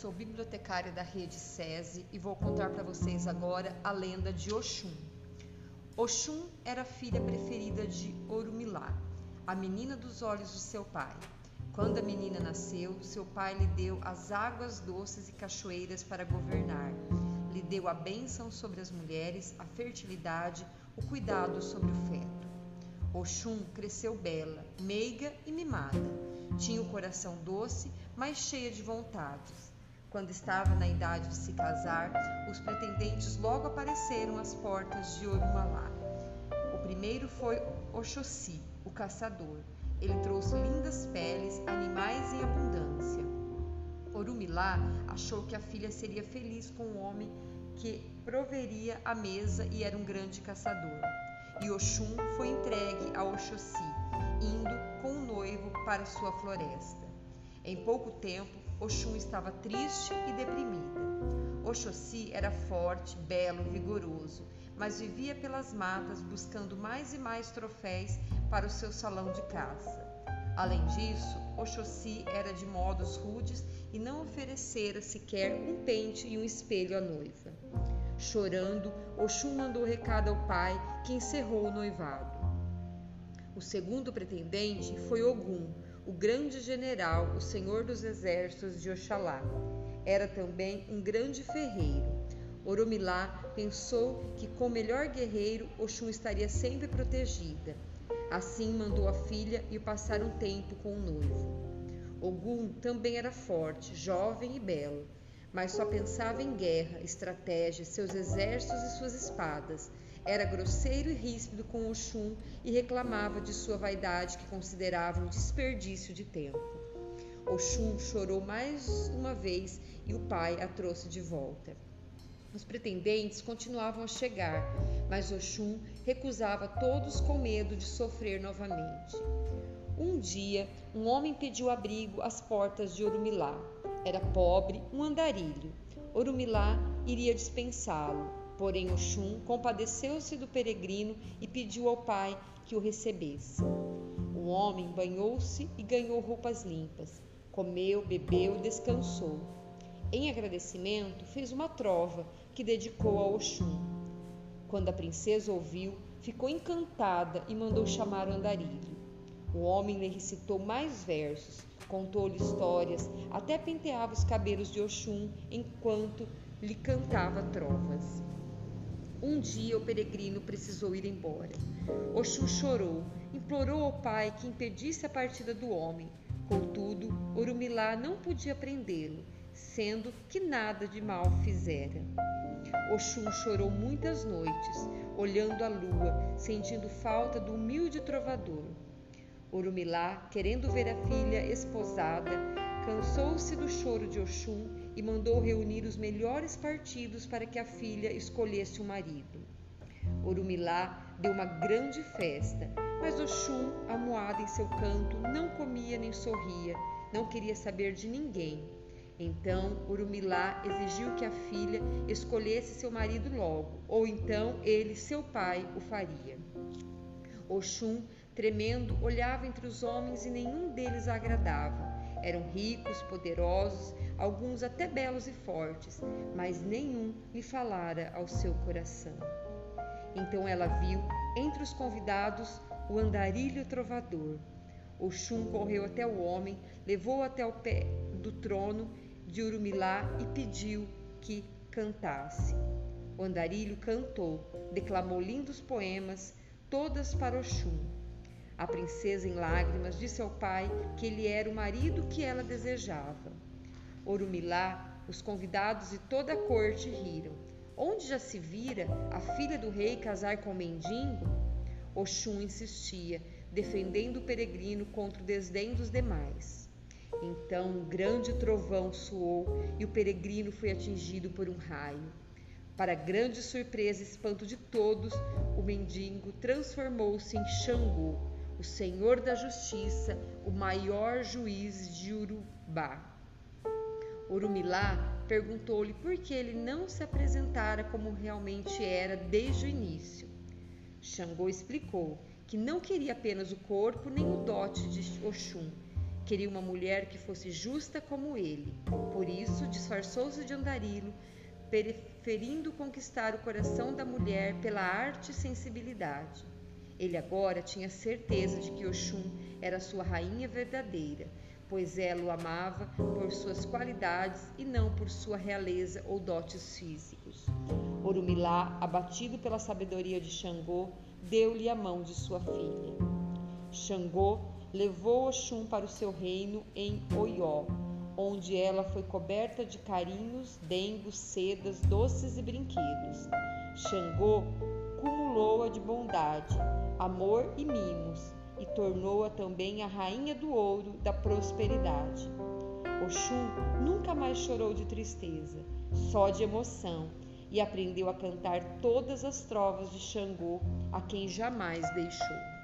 sou bibliotecária da rede SESI e vou contar para vocês agora a lenda de Oxum. Oxum era a filha preferida de Orumilá, a menina dos olhos de seu pai. Quando a menina nasceu, seu pai lhe deu as águas doces e cachoeiras para governar. Lhe deu a bênção sobre as mulheres, a fertilidade, o cuidado sobre o feto. Oxum cresceu bela, meiga e mimada. Tinha o coração doce, mas cheia de vontades. Quando estava na idade de se casar, os pretendentes logo apareceram às portas de Orumalá. O primeiro foi Oxóssi, o caçador. Ele trouxe lindas peles, animais em abundância. Orumilá achou que a filha seria feliz com o homem que proveria a mesa e era um grande caçador e Oxum foi entregue a Oxóssi, indo com o noivo para sua floresta. Em pouco tempo, Oxum estava triste e deprimida. Oxóssi era forte, belo, vigoroso, mas vivia pelas matas buscando mais e mais troféus para o seu salão de caça. Além disso, Oxóssi era de modos rudes e não oferecera sequer um pente e um espelho à noiva. Chorando, Oxum mandou recado ao pai, que encerrou o noivado. O segundo pretendente foi Ogum, o grande general, o senhor dos exércitos de Oxalá. Era também um grande ferreiro. Oromilá pensou que com o melhor guerreiro Oxum estaria sempre protegida. Assim mandou a filha ir passar um tempo com o noivo. Ogum também era forte, jovem e belo mas só pensava em guerra, estratégia, seus exércitos e suas espadas. Era grosseiro e ríspido com Oxum e reclamava de sua vaidade que considerava um desperdício de tempo. Oxum chorou mais uma vez e o pai a trouxe de volta. Os pretendentes continuavam a chegar, mas Oxum recusava todos com medo de sofrer novamente. Um dia, um homem pediu abrigo às portas de Orumilá. Era pobre, um andarilho. Orumilá iria dispensá-lo, porém Oxum compadeceu-se do peregrino e pediu ao pai que o recebesse. O homem banhou-se e ganhou roupas limpas. Comeu, bebeu descansou. Em agradecimento, fez uma trova que dedicou a Oxum. Quando a princesa ouviu, ficou encantada e mandou chamar o andarilho. O homem lhe recitou mais versos, contou-lhe histórias, até penteava os cabelos de Oxum enquanto lhe cantava trovas. Um dia o peregrino precisou ir embora. Oxum chorou, implorou ao pai que impedisse a partida do homem. Contudo, Orumilá não podia prendê-lo, sendo que nada de mal fizera. Oxum chorou muitas noites, olhando a lua, sentindo falta do humilde trovador. Urumilá, querendo ver a filha esposada, cansou-se do choro de Oxum e mandou reunir os melhores partidos para que a filha escolhesse o marido. Urumilá deu uma grande festa, mas Oxum, amuado em seu canto, não comia nem sorria, não queria saber de ninguém. Então Urumilá exigiu que a filha escolhesse seu marido logo, ou então ele, seu pai, o faria. Oxum Tremendo, olhava entre os homens e nenhum deles a agradava. Eram ricos, poderosos, alguns até belos e fortes, mas nenhum lhe falara ao seu coração. Então ela viu entre os convidados o andarilho trovador. Oxum correu até o homem, levou-o até o pé do trono de Urumilá e pediu que cantasse. O andarilho cantou, declamou lindos poemas, todas para Oxum. A princesa, em lágrimas, disse ao pai que ele era o marido que ela desejava. Orumilá, os convidados e toda a corte riram. Onde já se vira a filha do rei casar com o mendigo? Oxum insistia, defendendo o peregrino contra o desdém dos demais. Então um grande trovão soou e o peregrino foi atingido por um raio. Para grande surpresa e espanto de todos, o mendigo transformou-se em Xangô, o Senhor da Justiça, o maior juiz de Urubá. Urumilá perguntou-lhe por que ele não se apresentara como realmente era desde o início. Xangô explicou que não queria apenas o corpo nem o dote de Oxum, Queria uma mulher que fosse justa como ele. Por isso, disfarçou-se de andarilho, preferindo conquistar o coração da mulher pela arte e sensibilidade. Ele agora tinha certeza de que Oxum era sua rainha verdadeira, pois ela o amava por suas qualidades e não por sua realeza ou dotes físicos. Orumilá, abatido pela sabedoria de Xangô, deu-lhe a mão de sua filha. Xangô levou Oxum para o seu reino em Oió, onde ela foi coberta de carinhos, dengos, sedas, doces e brinquedos. Xangô cumulou-a de bondade, amor e mimos, e tornou-a também a rainha do ouro da prosperidade. Oxum nunca mais chorou de tristeza, só de emoção, e aprendeu a cantar todas as trovas de Xangô, a quem jamais deixou.